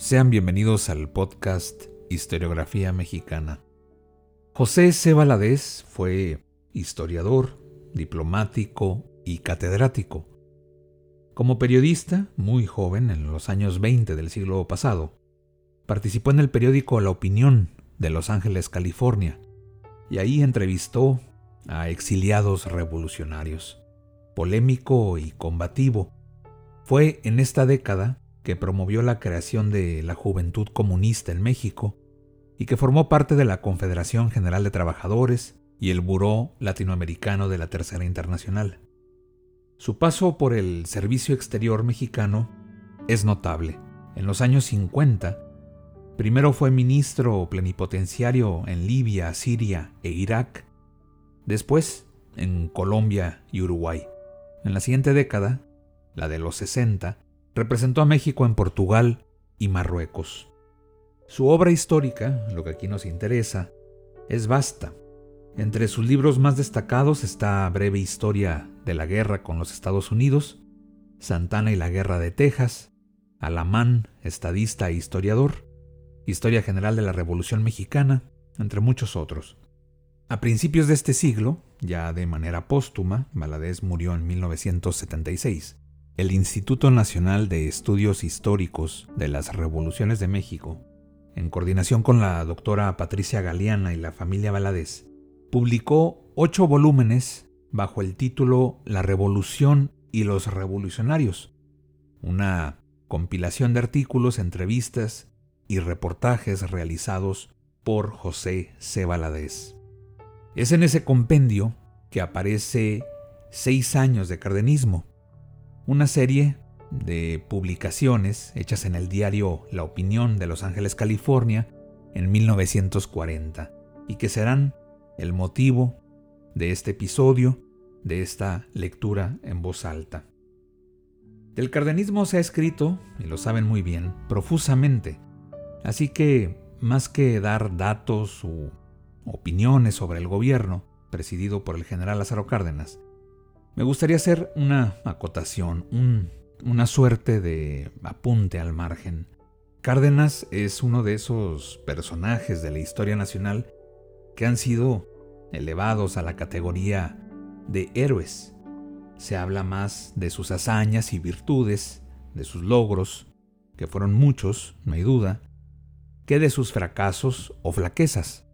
Sean bienvenidos al podcast Historiografía Mexicana. José C. Valadez fue historiador, diplomático y catedrático. Como periodista, muy joven, en los años 20 del siglo pasado, participó en el periódico La Opinión de Los Ángeles, California, y ahí entrevistó a exiliados revolucionarios. Polémico y combativo, fue en esta década que promovió la creación de la Juventud Comunista en México y que formó parte de la Confederación General de Trabajadores y el Buró Latinoamericano de la Tercera Internacional. Su paso por el Servicio Exterior mexicano es notable. En los años 50, primero fue ministro plenipotenciario en Libia, Siria e Irak, después en Colombia y Uruguay. En la siguiente década, la de los 60, representó a México en Portugal y Marruecos. Su obra histórica, lo que aquí nos interesa, es vasta. Entre sus libros más destacados está Breve Historia de la Guerra con los Estados Unidos, Santana y la Guerra de Texas, Alamán, estadista e historiador, Historia General de la Revolución Mexicana, entre muchos otros. A principios de este siglo, ya de manera póstuma, Valadez murió en 1976, el Instituto Nacional de Estudios Históricos de las Revoluciones de México, en coordinación con la doctora Patricia Galeana y la familia Valadez, publicó ocho volúmenes bajo el título La Revolución y los Revolucionarios, una compilación de artículos, entrevistas y reportajes realizados por José C. Valadez. Es en ese compendio que aparece Seis años de cardenismo, una serie de publicaciones hechas en el diario La Opinión de Los Ángeles, California, en 1940, y que serán el motivo de este episodio, de esta lectura en voz alta. Del cardenismo se ha escrito, y lo saben muy bien, profusamente, así que más que dar datos u opiniones sobre el gobierno, presidido por el general Lázaro Cárdenas, me gustaría hacer una acotación, una suerte de apunte al margen. Cárdenas es uno de esos personajes de la historia nacional que han sido elevados a la categoría de héroes. Se habla más de sus hazañas y virtudes, de sus logros, que fueron muchos, no hay duda, que de sus fracasos o flaquezas.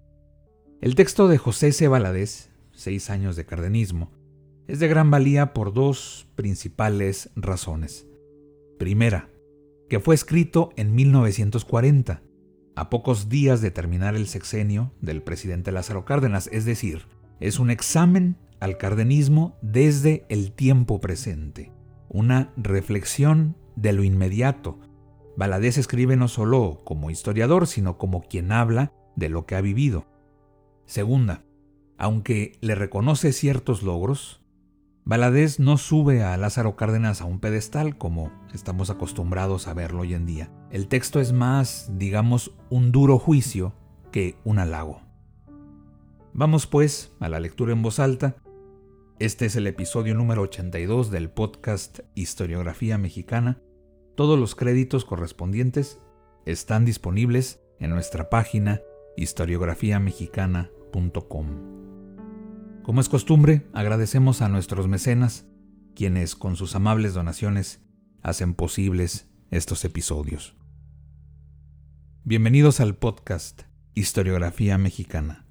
El texto de José C. Valadez, Seis años de cardenismo, es de gran valía por dos principales razones. Primera, que fue escrito en 1940, a pocos días de terminar el sexenio del presidente Lázaro Cárdenas, es decir, es un examen al cardenismo desde el tiempo presente, una reflexión de lo inmediato. Valadez escribe no solo como historiador, sino como quien habla de lo que ha vivido. Segunda, aunque le reconoce ciertos logros, Valadez no sube a Lázaro Cárdenas a un pedestal como estamos acostumbrados a verlo hoy en día. El texto es más, digamos, un duro juicio que un halago. Vamos pues a la lectura en voz alta. Este es el episodio número 82 del podcast Historiografía Mexicana. Todos los créditos correspondientes están disponibles en nuestra página historiografiamexicana.com. Como es costumbre, agradecemos a nuestros mecenas, quienes con sus amables donaciones hacen posibles estos episodios. Bienvenidos al podcast Historiografía Mexicana.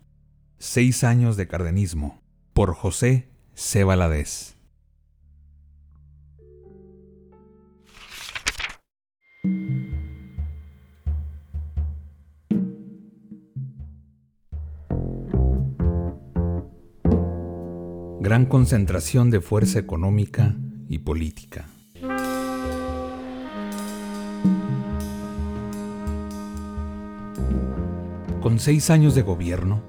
Seis años de cardenismo por José C. gran concentración de fuerza económica y política. Con seis años de gobierno,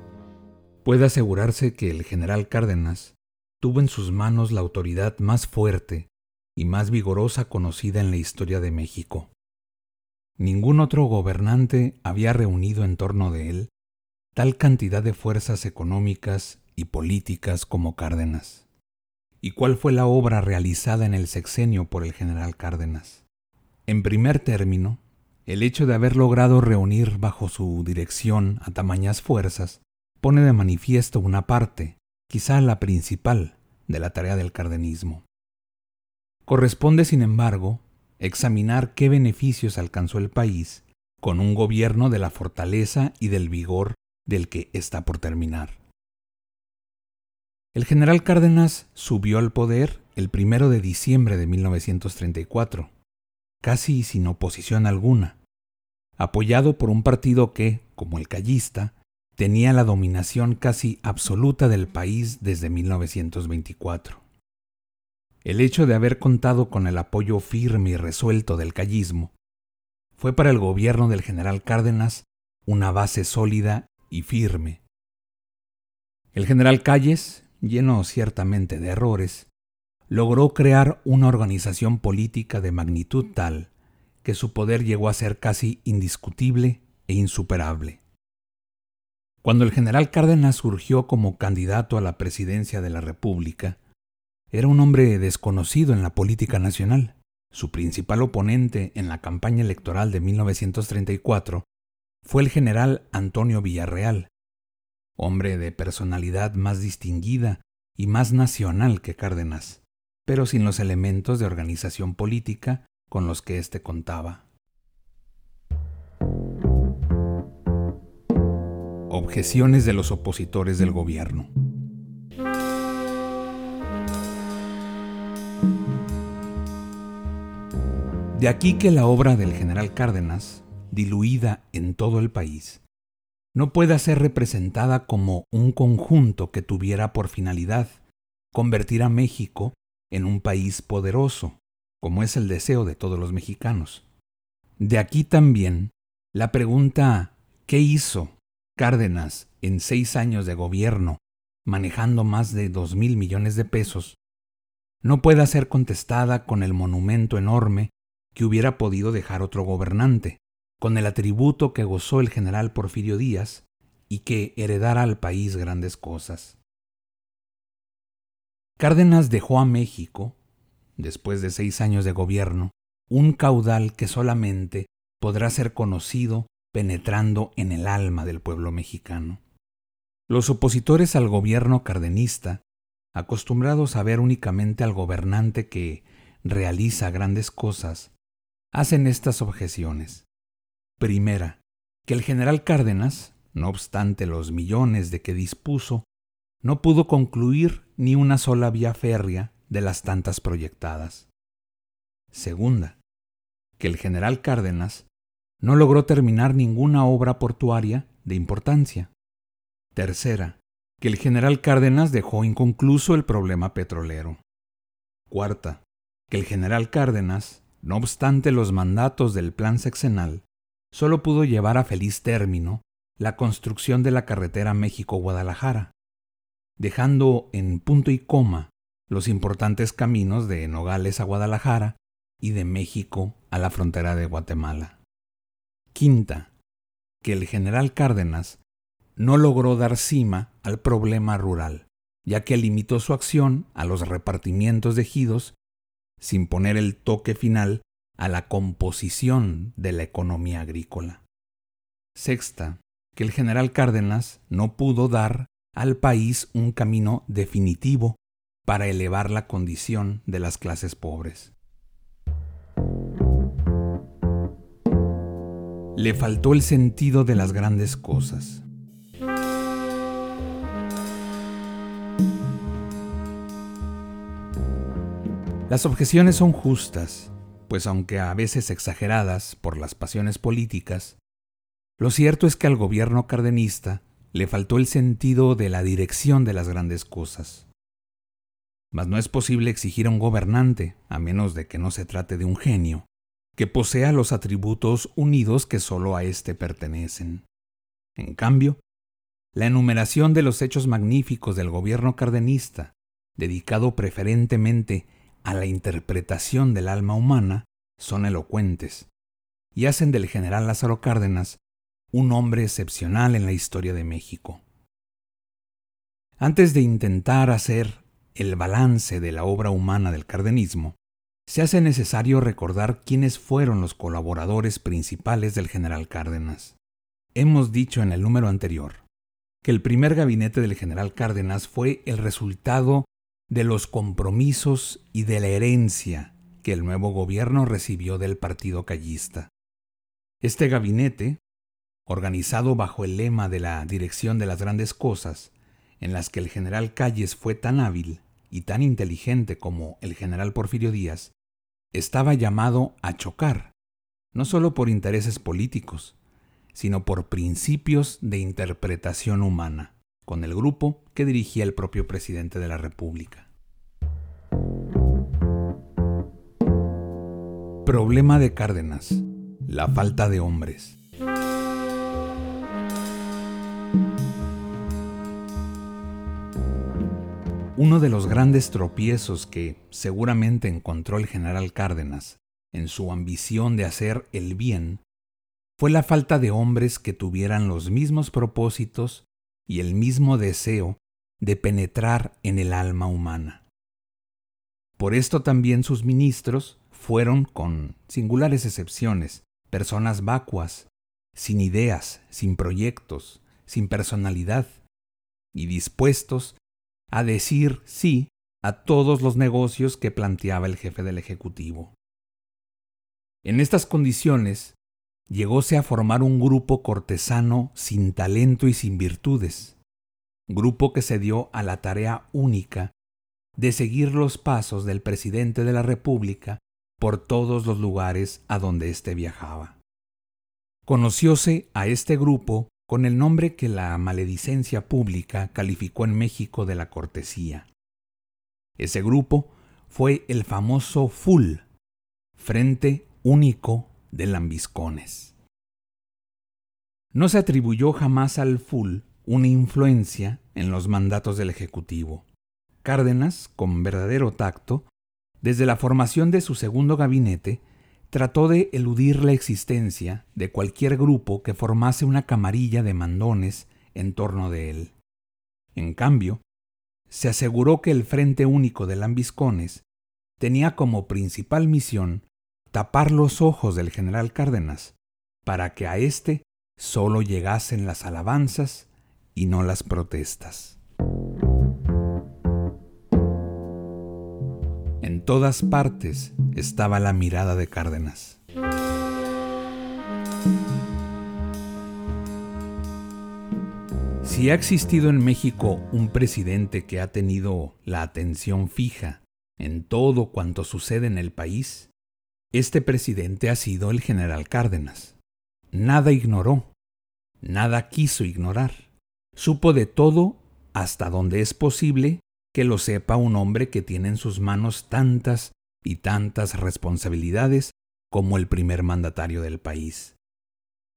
puede asegurarse que el general Cárdenas tuvo en sus manos la autoridad más fuerte y más vigorosa conocida en la historia de México. Ningún otro gobernante había reunido en torno de él tal cantidad de fuerzas económicas y políticas como Cárdenas. ¿Y cuál fue la obra realizada en el sexenio por el general Cárdenas? En primer término, el hecho de haber logrado reunir bajo su dirección a tamañas fuerzas pone de manifiesto una parte, quizá la principal, de la tarea del cardenismo. Corresponde, sin embargo, examinar qué beneficios alcanzó el país con un gobierno de la fortaleza y del vigor del que está por terminar. El general Cárdenas subió al poder el primero de diciembre de 1934 casi sin oposición alguna, apoyado por un partido que, como el callista, tenía la dominación casi absoluta del país desde 1924. El hecho de haber contado con el apoyo firme y resuelto del callismo fue para el gobierno del general Cárdenas una base sólida y firme. El general Calles, lleno ciertamente de errores, logró crear una organización política de magnitud tal que su poder llegó a ser casi indiscutible e insuperable. Cuando el general Cárdenas surgió como candidato a la presidencia de la República, era un hombre desconocido en la política nacional. Su principal oponente en la campaña electoral de 1934 fue el general Antonio Villarreal, hombre de personalidad más distinguida y más nacional que Cárdenas pero sin los elementos de organización política con los que éste contaba. Objeciones de los opositores del gobierno. De aquí que la obra del general Cárdenas, diluida en todo el país, no pueda ser representada como un conjunto que tuviera por finalidad convertir a México en un país poderoso, como es el deseo de todos los mexicanos. De aquí también la pregunta ¿qué hizo Cárdenas en seis años de gobierno, manejando más de dos mil millones de pesos, no puede ser contestada con el monumento enorme que hubiera podido dejar otro gobernante, con el atributo que gozó el general Porfirio Díaz y que heredara al país grandes cosas. Cárdenas dejó a México, después de seis años de gobierno, un caudal que solamente podrá ser conocido penetrando en el alma del pueblo mexicano. Los opositores al gobierno cardenista, acostumbrados a ver únicamente al gobernante que realiza grandes cosas, hacen estas objeciones. Primera, que el general Cárdenas, no obstante los millones de que dispuso, no pudo concluir ni una sola vía férrea de las tantas proyectadas. Segunda, que el general Cárdenas no logró terminar ninguna obra portuaria de importancia. Tercera, que el general Cárdenas dejó inconcluso el problema petrolero. Cuarta, que el general Cárdenas, no obstante los mandatos del plan sexenal, solo pudo llevar a feliz término la construcción de la carretera México-Guadalajara, dejando en punto y coma los importantes caminos de Nogales a Guadalajara y de México a la frontera de Guatemala. Quinta, que el general Cárdenas no logró dar cima al problema rural, ya que limitó su acción a los repartimientos de ejidos sin poner el toque final a la composición de la economía agrícola. Sexta, que el general Cárdenas no pudo dar al país un camino definitivo para elevar la condición de las clases pobres. Le faltó el sentido de las grandes cosas. Las objeciones son justas, pues aunque a veces exageradas por las pasiones políticas, lo cierto es que al gobierno cardenista le faltó el sentido de la dirección de las grandes cosas. mas no es posible exigir a un gobernante, a menos de que no se trate de un genio, que posea los atributos unidos que sólo a éste pertenecen. En cambio, la enumeración de los hechos magníficos del gobierno cardenista, dedicado preferentemente a la interpretación del alma humana, son elocuentes, y hacen del general Lázaro Cárdenas un hombre excepcional en la historia de México. Antes de intentar hacer el balance de la obra humana del cardenismo, se hace necesario recordar quiénes fueron los colaboradores principales del general Cárdenas. Hemos dicho en el número anterior que el primer gabinete del general Cárdenas fue el resultado de los compromisos y de la herencia que el nuevo gobierno recibió del partido callista. Este gabinete, organizado bajo el lema de la Dirección de las Grandes Cosas, en las que el general Calles fue tan hábil y tan inteligente como el general Porfirio Díaz, estaba llamado a chocar, no solo por intereses políticos, sino por principios de interpretación humana, con el grupo que dirigía el propio presidente de la República. Problema de Cárdenas. La falta de hombres. Uno de los grandes tropiezos que seguramente encontró el general Cárdenas en su ambición de hacer el bien fue la falta de hombres que tuvieran los mismos propósitos y el mismo deseo de penetrar en el alma humana. Por esto también sus ministros fueron, con singulares excepciones, personas vacuas, sin ideas, sin proyectos, sin personalidad, y dispuestos a decir sí a todos los negocios que planteaba el jefe del Ejecutivo. En estas condiciones, llegóse a formar un grupo cortesano sin talento y sin virtudes, grupo que se dio a la tarea única de seguir los pasos del presidente de la República por todos los lugares a donde éste viajaba. Conocióse a este grupo con el nombre que la maledicencia pública calificó en México de la cortesía. Ese grupo fue el famoso FUL, Frente Único de Lambiscones. No se atribuyó jamás al FUL una influencia en los mandatos del Ejecutivo. Cárdenas, con verdadero tacto, desde la formación de su segundo gabinete, trató de eludir la existencia de cualquier grupo que formase una camarilla de mandones en torno de él. En cambio, se aseguró que el Frente Único de Lambiscones tenía como principal misión tapar los ojos del general Cárdenas para que a éste solo llegasen las alabanzas y no las protestas. En todas partes estaba la mirada de Cárdenas. Si ha existido en México un presidente que ha tenido la atención fija en todo cuanto sucede en el país, este presidente ha sido el general Cárdenas. Nada ignoró, nada quiso ignorar. Supo de todo hasta donde es posible que lo sepa un hombre que tiene en sus manos tantas y tantas responsabilidades como el primer mandatario del país.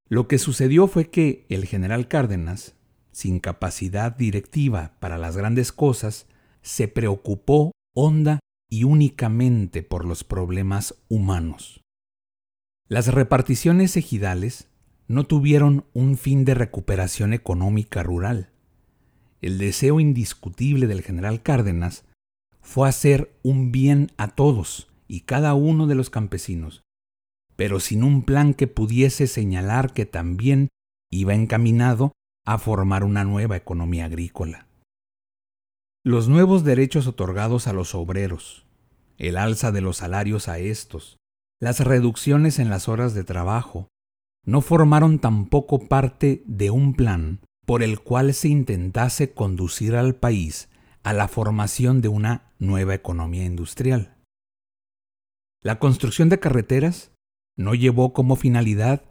Lo que sucedió fue que el general Cárdenas, sin capacidad directiva para las grandes cosas, se preocupó honda y únicamente por los problemas humanos. Las reparticiones ejidales no tuvieron un fin de recuperación económica rural el deseo indiscutible del general Cárdenas fue hacer un bien a todos y cada uno de los campesinos, pero sin un plan que pudiese señalar que también iba encaminado a formar una nueva economía agrícola. Los nuevos derechos otorgados a los obreros, el alza de los salarios a estos, las reducciones en las horas de trabajo, no formaron tampoco parte de un plan por el cual se intentase conducir al país a la formación de una nueva economía industrial. La construcción de carreteras no llevó como finalidad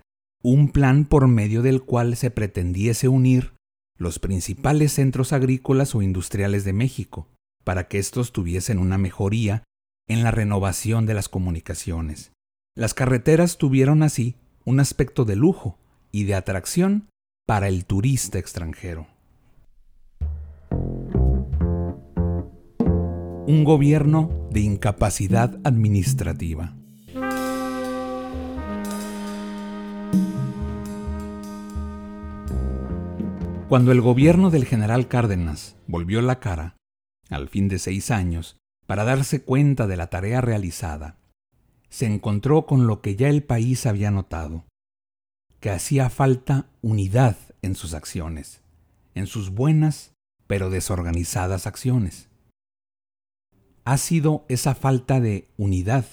un plan por medio del cual se pretendiese unir los principales centros agrícolas o industriales de México, para que éstos tuviesen una mejoría en la renovación de las comunicaciones. Las carreteras tuvieron así un aspecto de lujo y de atracción para el turista extranjero. Un gobierno de incapacidad administrativa. Cuando el gobierno del general Cárdenas volvió la cara, al fin de seis años, para darse cuenta de la tarea realizada, se encontró con lo que ya el país había notado, que hacía falta unidad en sus acciones, en sus buenas pero desorganizadas acciones. Ha sido esa falta de unidad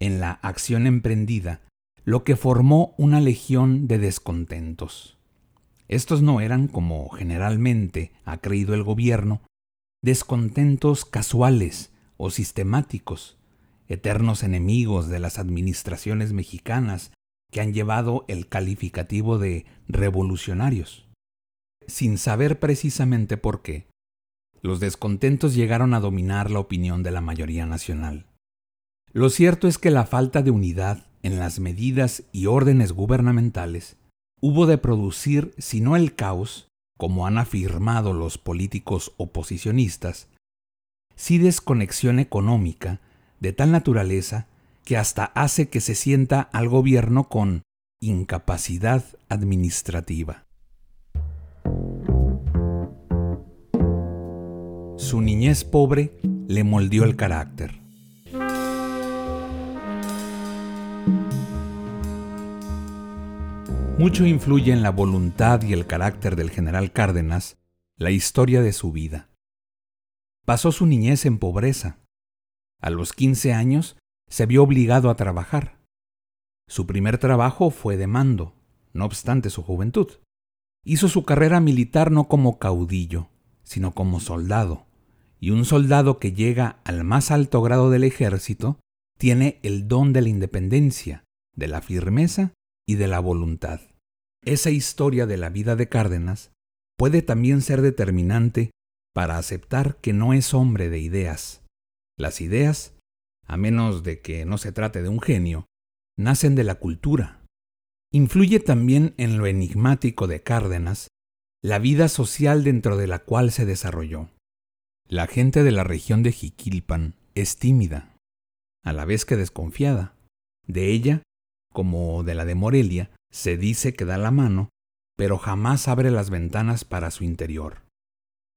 en la acción emprendida lo que formó una legión de descontentos. Estos no eran, como generalmente ha creído el gobierno, descontentos casuales o sistemáticos, eternos enemigos de las administraciones mexicanas que han llevado el calificativo de revolucionarios. Sin saber precisamente por qué, los descontentos llegaron a dominar la opinión de la mayoría nacional. Lo cierto es que la falta de unidad en las medidas y órdenes gubernamentales hubo de producir, si no el caos, como han afirmado los políticos oposicionistas, sí desconexión económica de tal naturaleza que hasta hace que se sienta al gobierno con incapacidad administrativa. Su niñez pobre le moldeó el carácter. Mucho influye en la voluntad y el carácter del general Cárdenas la historia de su vida. Pasó su niñez en pobreza. A los 15 años se vio obligado a trabajar. Su primer trabajo fue de mando, no obstante su juventud. Hizo su carrera militar no como caudillo, sino como soldado, y un soldado que llega al más alto grado del ejército tiene el don de la independencia, de la firmeza y de la voluntad. Esa historia de la vida de Cárdenas puede también ser determinante para aceptar que no es hombre de ideas. Las ideas, a menos de que no se trate de un genio, nacen de la cultura. Influye también en lo enigmático de Cárdenas la vida social dentro de la cual se desarrolló. La gente de la región de Jiquilpan es tímida, a la vez que desconfiada. De ella como de la de Morelia, se dice que da la mano, pero jamás abre las ventanas para su interior.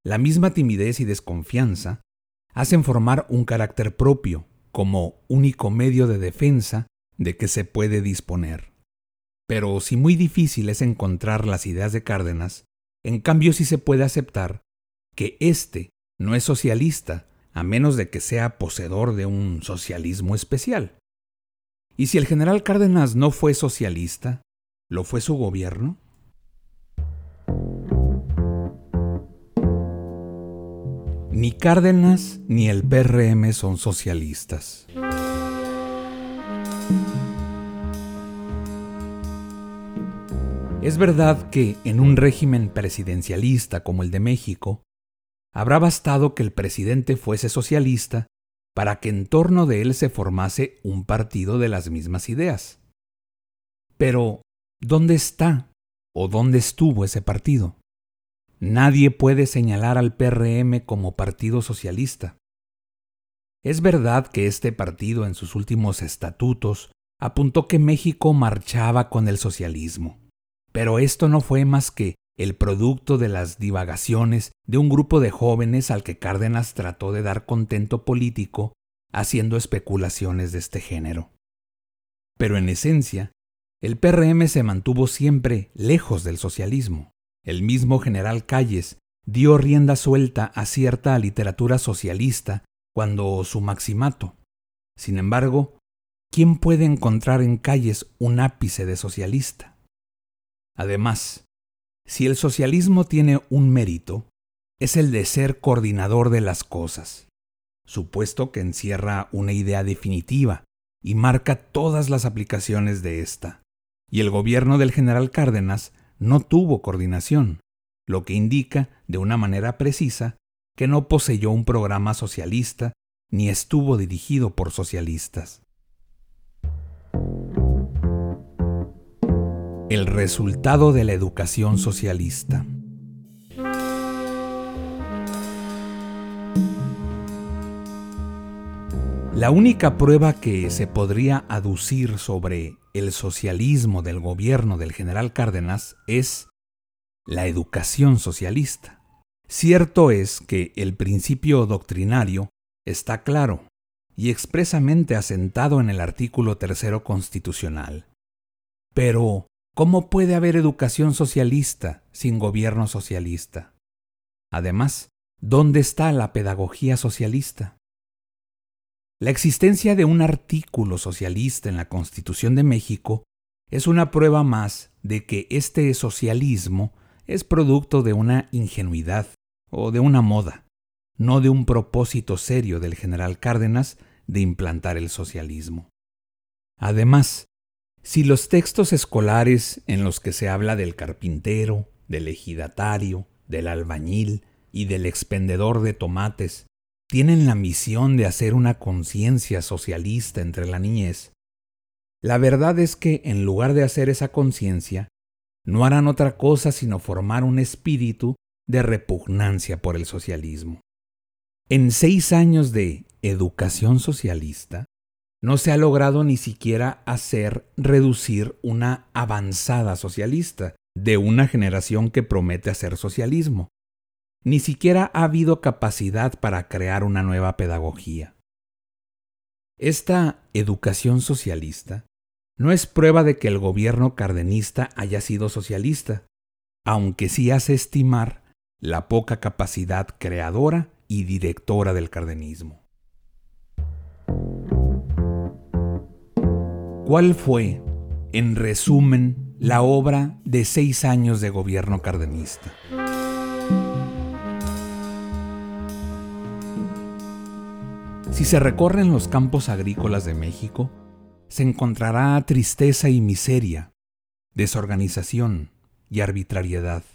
La misma timidez y desconfianza hacen formar un carácter propio, como único medio de defensa de que se puede disponer. Pero si muy difícil es encontrar las ideas de Cárdenas, en cambio sí se puede aceptar que éste no es socialista, a menos de que sea poseedor de un socialismo especial. ¿Y si el general Cárdenas no fue socialista, lo fue su gobierno? Ni Cárdenas ni el PRM son socialistas. Es verdad que en un régimen presidencialista como el de México, habrá bastado que el presidente fuese socialista para que en torno de él se formase un partido de las mismas ideas. Pero, ¿dónde está o dónde estuvo ese partido? Nadie puede señalar al PRM como partido socialista. Es verdad que este partido en sus últimos estatutos apuntó que México marchaba con el socialismo, pero esto no fue más que el producto de las divagaciones de un grupo de jóvenes al que Cárdenas trató de dar contento político haciendo especulaciones de este género. Pero en esencia, el PRM se mantuvo siempre lejos del socialismo. El mismo general Calles dio rienda suelta a cierta literatura socialista cuando su maximato. Sin embargo, ¿quién puede encontrar en Calles un ápice de socialista? Además, si el socialismo tiene un mérito, es el de ser coordinador de las cosas, supuesto que encierra una idea definitiva y marca todas las aplicaciones de ésta. Y el gobierno del general Cárdenas no tuvo coordinación, lo que indica de una manera precisa que no poseyó un programa socialista ni estuvo dirigido por socialistas. El resultado de la educación socialista. La única prueba que se podría aducir sobre el socialismo del gobierno del general Cárdenas es la educación socialista. Cierto es que el principio doctrinario está claro y expresamente asentado en el artículo tercero constitucional. Pero, ¿cómo puede haber educación socialista sin gobierno socialista? Además, ¿dónde está la pedagogía socialista? La existencia de un artículo socialista en la Constitución de México es una prueba más de que este socialismo es producto de una ingenuidad o de una moda, no de un propósito serio del general Cárdenas de implantar el socialismo. Además, si los textos escolares en los que se habla del carpintero, del ejidatario, del albañil y del expendedor de tomates tienen la misión de hacer una conciencia socialista entre la niñez, la verdad es que en lugar de hacer esa conciencia, no harán otra cosa sino formar un espíritu de repugnancia por el socialismo. En seis años de educación socialista, no se ha logrado ni siquiera hacer reducir una avanzada socialista de una generación que promete hacer socialismo ni siquiera ha habido capacidad para crear una nueva pedagogía. Esta educación socialista no es prueba de que el gobierno cardenista haya sido socialista, aunque sí hace estimar la poca capacidad creadora y directora del cardenismo. ¿Cuál fue, en resumen, la obra de seis años de gobierno cardenista? Si se recorren los campos agrícolas de México, se encontrará tristeza y miseria, desorganización y arbitrariedad.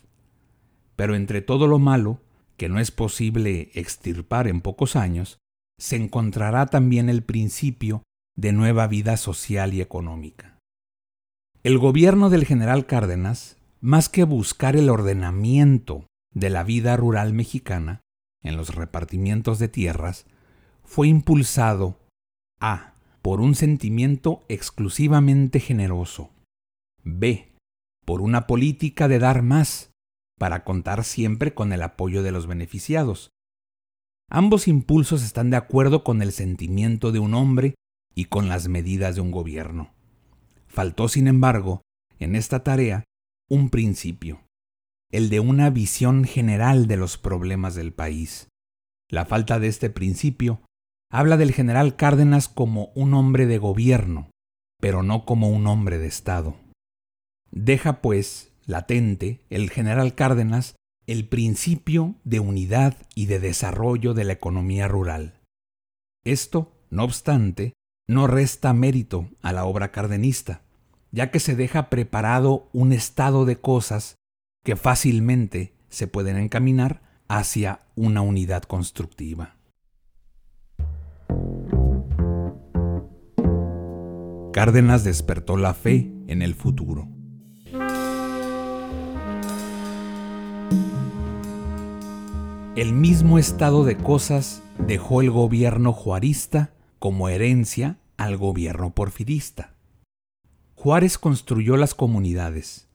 Pero entre todo lo malo, que no es posible extirpar en pocos años, se encontrará también el principio de nueva vida social y económica. El gobierno del general Cárdenas, más que buscar el ordenamiento de la vida rural mexicana en los repartimientos de tierras, fue impulsado a. por un sentimiento exclusivamente generoso, b. por una política de dar más, para contar siempre con el apoyo de los beneficiados. Ambos impulsos están de acuerdo con el sentimiento de un hombre y con las medidas de un gobierno. Faltó, sin embargo, en esta tarea un principio, el de una visión general de los problemas del país. La falta de este principio habla del general Cárdenas como un hombre de gobierno, pero no como un hombre de Estado. Deja, pues, latente el general Cárdenas el principio de unidad y de desarrollo de la economía rural. Esto, no obstante, no resta mérito a la obra cardenista, ya que se deja preparado un estado de cosas que fácilmente se pueden encaminar hacia una unidad constructiva. Cárdenas despertó la fe en el futuro. El mismo estado de cosas dejó el gobierno juarista como herencia al gobierno porfirista. Juárez construyó las comunidades,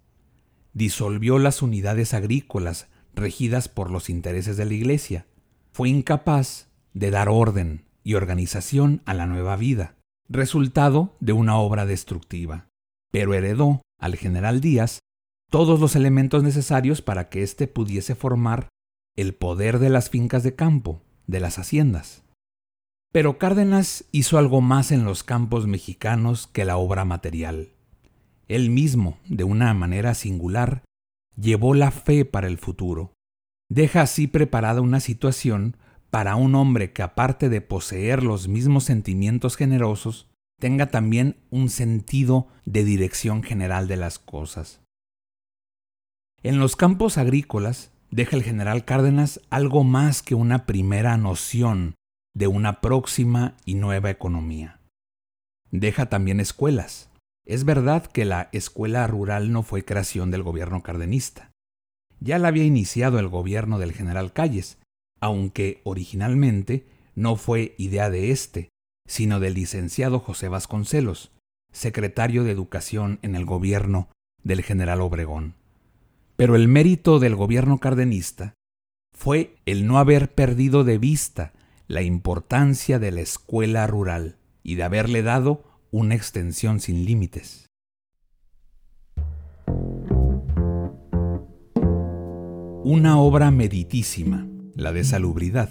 disolvió las unidades agrícolas regidas por los intereses de la Iglesia, fue incapaz de dar orden y organización a la nueva vida resultado de una obra destructiva, pero heredó al general Díaz todos los elementos necesarios para que éste pudiese formar el poder de las fincas de campo, de las haciendas. Pero Cárdenas hizo algo más en los campos mexicanos que la obra material. Él mismo, de una manera singular, llevó la fe para el futuro. Deja así preparada una situación para un hombre que aparte de poseer los mismos sentimientos generosos, tenga también un sentido de dirección general de las cosas. En los campos agrícolas deja el general Cárdenas algo más que una primera noción de una próxima y nueva economía. Deja también escuelas. Es verdad que la escuela rural no fue creación del gobierno cardenista. Ya la había iniciado el gobierno del general Calles, aunque originalmente no fue idea de éste, sino del licenciado José Vasconcelos, secretario de Educación en el gobierno del general Obregón. Pero el mérito del gobierno cardenista fue el no haber perdido de vista la importancia de la escuela rural y de haberle dado una extensión sin límites. Una obra meritísima, la de salubridad.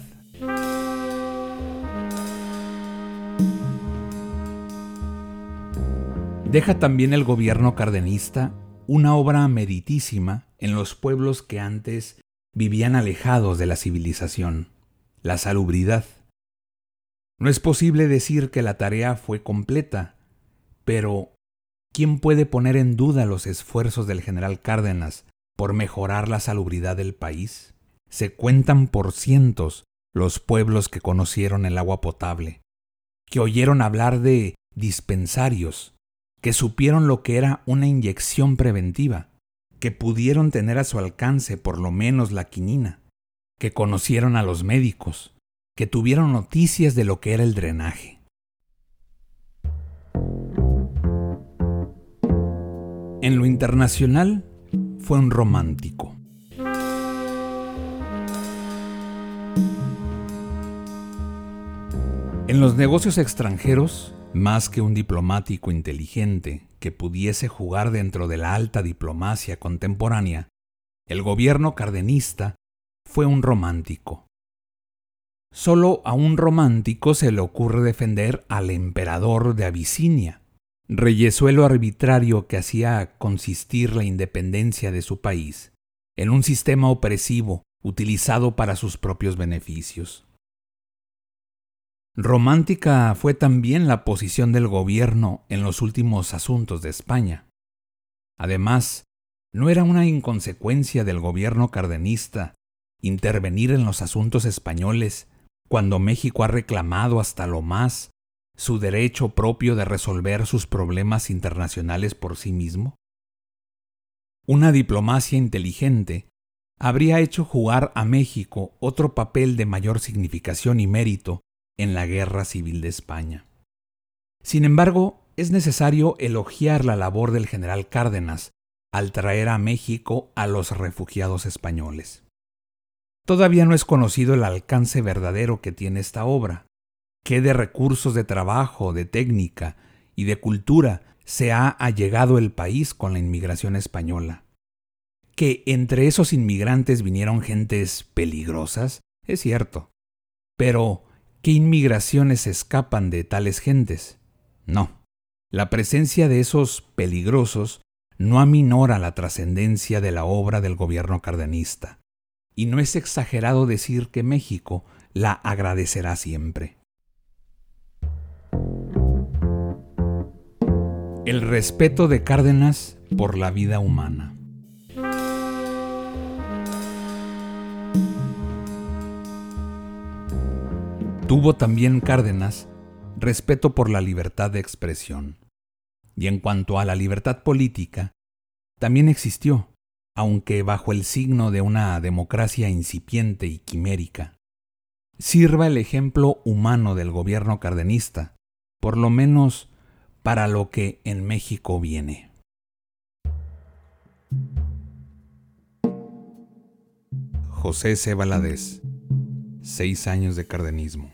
Deja también el gobierno cardenista una obra meritísima en los pueblos que antes vivían alejados de la civilización, la salubridad. No es posible decir que la tarea fue completa, pero ¿quién puede poner en duda los esfuerzos del general Cárdenas por mejorar la salubridad del país? Se cuentan por cientos los pueblos que conocieron el agua potable, que oyeron hablar de dispensarios, que supieron lo que era una inyección preventiva, que pudieron tener a su alcance por lo menos la quinina, que conocieron a los médicos, que tuvieron noticias de lo que era el drenaje. En lo internacional fue un romántico. En los negocios extranjeros más que un diplomático inteligente que pudiese jugar dentro de la alta diplomacia contemporánea, el gobierno cardenista fue un romántico. Solo a un romántico se le ocurre defender al emperador de Abisinia, reyesuelo arbitrario que hacía consistir la independencia de su país en un sistema opresivo utilizado para sus propios beneficios. Romántica fue también la posición del gobierno en los últimos asuntos de España. Además, no era una inconsecuencia del gobierno cardenista intervenir en los asuntos españoles cuando México ha reclamado hasta lo más su derecho propio de resolver sus problemas internacionales por sí mismo? Una diplomacia inteligente habría hecho jugar a México otro papel de mayor significación y mérito en la Guerra Civil de España. Sin embargo, es necesario elogiar la labor del general Cárdenas al traer a México a los refugiados españoles. Todavía no es conocido el alcance verdadero que tiene esta obra, qué de recursos de trabajo, de técnica y de cultura se ha allegado el país con la inmigración española. Que entre esos inmigrantes vinieron gentes peligrosas, es cierto, pero ¿Qué inmigraciones escapan de tales gentes? No. La presencia de esos peligrosos no aminora la trascendencia de la obra del gobierno cardenista, y no es exagerado decir que México la agradecerá siempre. El respeto de Cárdenas por la vida humana. Tuvo también Cárdenas respeto por la libertad de expresión. Y en cuanto a la libertad política, también existió, aunque bajo el signo de una democracia incipiente y quimérica. Sirva el ejemplo humano del gobierno cardenista, por lo menos para lo que en México viene. José C. Valadez, seis años de cardenismo.